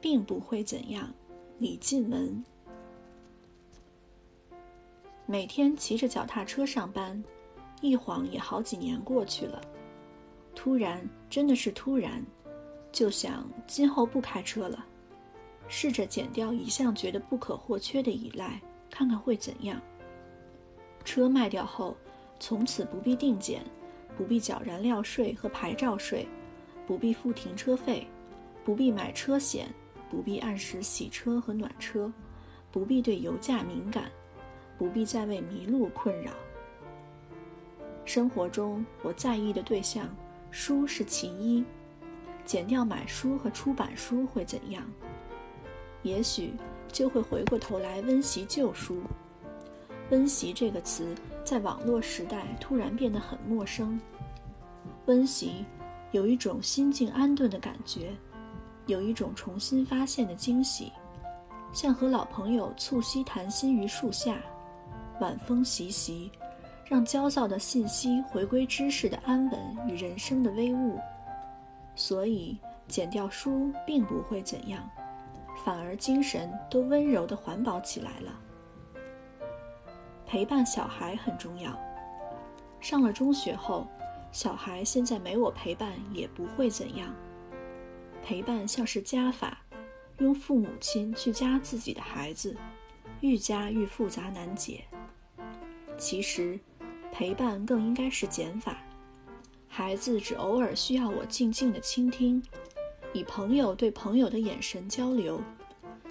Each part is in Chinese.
并不会怎样。李进文。每天骑着脚踏车上班，一晃也好几年过去了。突然，真的是突然，就想今后不开车了，试着减掉一向觉得不可或缺的依赖，看看会怎样。车卖掉后，从此不必定检，不必缴燃料税和牌照税，不必付停车费，不必买车险，不必按时洗车和暖车，不必对油价敏感。不必再为迷路困扰。生活中我在意的对象，书是其一。减掉买书和出版书会怎样？也许就会回过头来温习旧书。温习这个词在网络时代突然变得很陌生。温习有一种心境安顿的感觉，有一种重新发现的惊喜，像和老朋友促膝谈心于树下。晚风习习，让焦躁的信息回归知识的安稳与人生的微物。所以，减掉书并不会怎样，反而精神都温柔地环保起来了。陪伴小孩很重要。上了中学后，小孩现在没我陪伴也不会怎样。陪伴像是加法，用父母亲去加自己的孩子，愈加愈复杂难解。其实，陪伴更应该是减法。孩子只偶尔需要我静静的倾听，以朋友对朋友的眼神交流，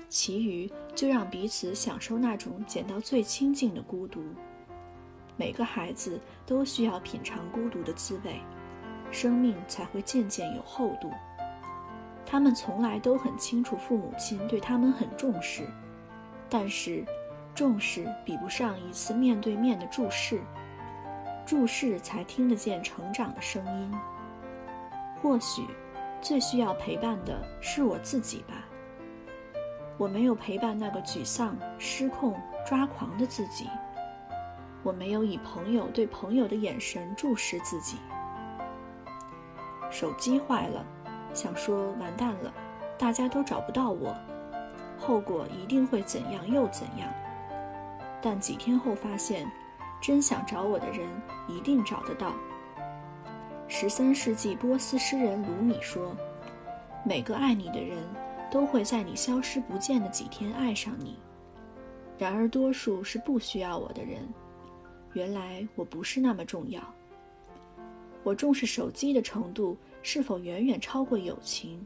其余就让彼此享受那种减到最亲近的孤独。每个孩子都需要品尝孤独的滋味，生命才会渐渐有厚度。他们从来都很清楚父母亲对他们很重视，但是。重视比不上一次面对面的注视，注视才听得见成长的声音。或许，最需要陪伴的是我自己吧。我没有陪伴那个沮丧、失控、抓狂的自己。我没有以朋友对朋友的眼神注视自己。手机坏了，想说完蛋了，大家都找不到我，后果一定会怎样又怎样。但几天后发现，真想找我的人一定找得到。十三世纪波斯诗人鲁米说：“每个爱你的人都会在你消失不见的几天爱上你。”然而，多数是不需要我的人。原来我不是那么重要。我重视手机的程度是否远远超过友情？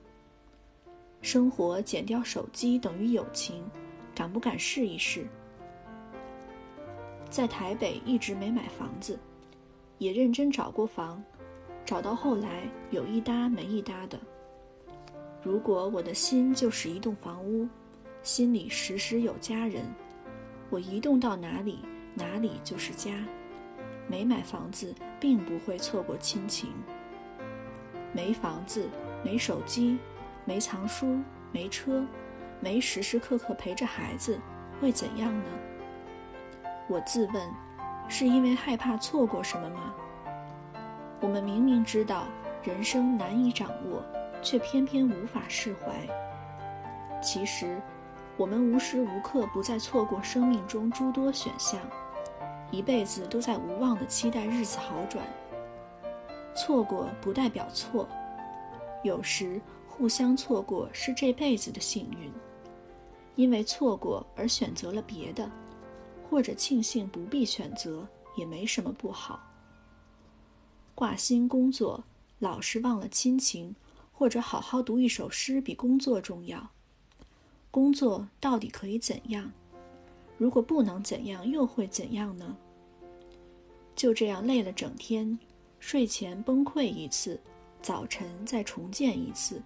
生活减掉手机等于友情，敢不敢试一试？在台北一直没买房子，也认真找过房，找到后来有一搭没一搭的。如果我的心就是一栋房屋，心里时时有家人，我移动到哪里，哪里就是家。没买房子，并不会错过亲情。没房子，没手机，没藏书，没车，没时时刻刻陪着孩子，会怎样呢？我自问，是因为害怕错过什么吗？我们明明知道人生难以掌握，却偏偏无法释怀。其实，我们无时无刻不在错过生命中诸多选项，一辈子都在无望的期待日子好转。错过不代表错，有时互相错过是这辈子的幸运，因为错过而选择了别的。或者庆幸不必选择，也没什么不好。挂心工作，老是忘了亲情，或者好好读一首诗比工作重要。工作到底可以怎样？如果不能怎样，又会怎样呢？就这样累了整天，睡前崩溃一次，早晨再重建一次。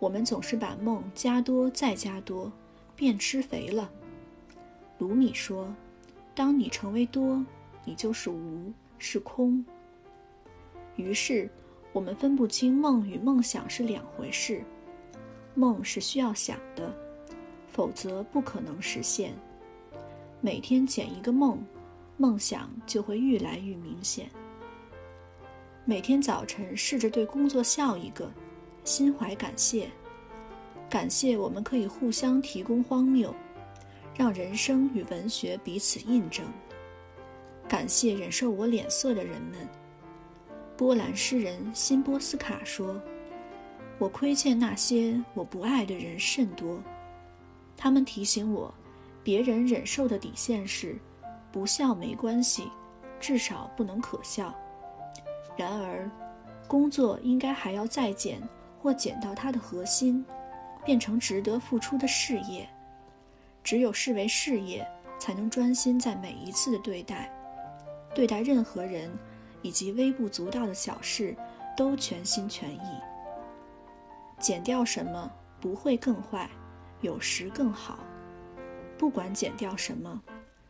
我们总是把梦加多再加多，便吃肥了。鲁米说：“当你成为多，你就是无，是空。于是，我们分不清梦与梦想是两回事。梦是需要想的，否则不可能实现。每天捡一个梦，梦想就会愈来愈明显。每天早晨试着对工作笑一个，心怀感谢。感谢我们可以互相提供荒谬，让人生与文学彼此印证。感谢忍受我脸色的人们。波兰诗人辛波斯卡说：“我亏欠那些我不爱的人甚多，他们提醒我，别人忍受的底线是，不笑没关系，至少不能可笑。然而，工作应该还要再减，或减到它的核心，变成值得付出的事业。只有视为事业，才能专心在每一次的对待。”对待任何人，以及微不足道的小事，都全心全意。减掉什么不会更坏，有时更好。不管减掉什么，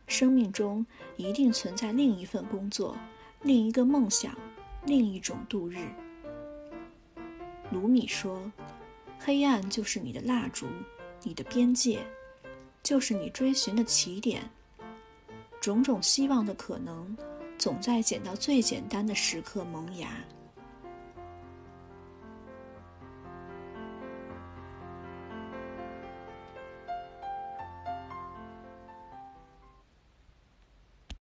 生命中一定存在另一份工作，另一个梦想，另一种度日。卢米说：“黑暗就是你的蜡烛，你的边界，就是你追寻的起点。种种希望的可能。”总在捡到最简单的时刻萌芽。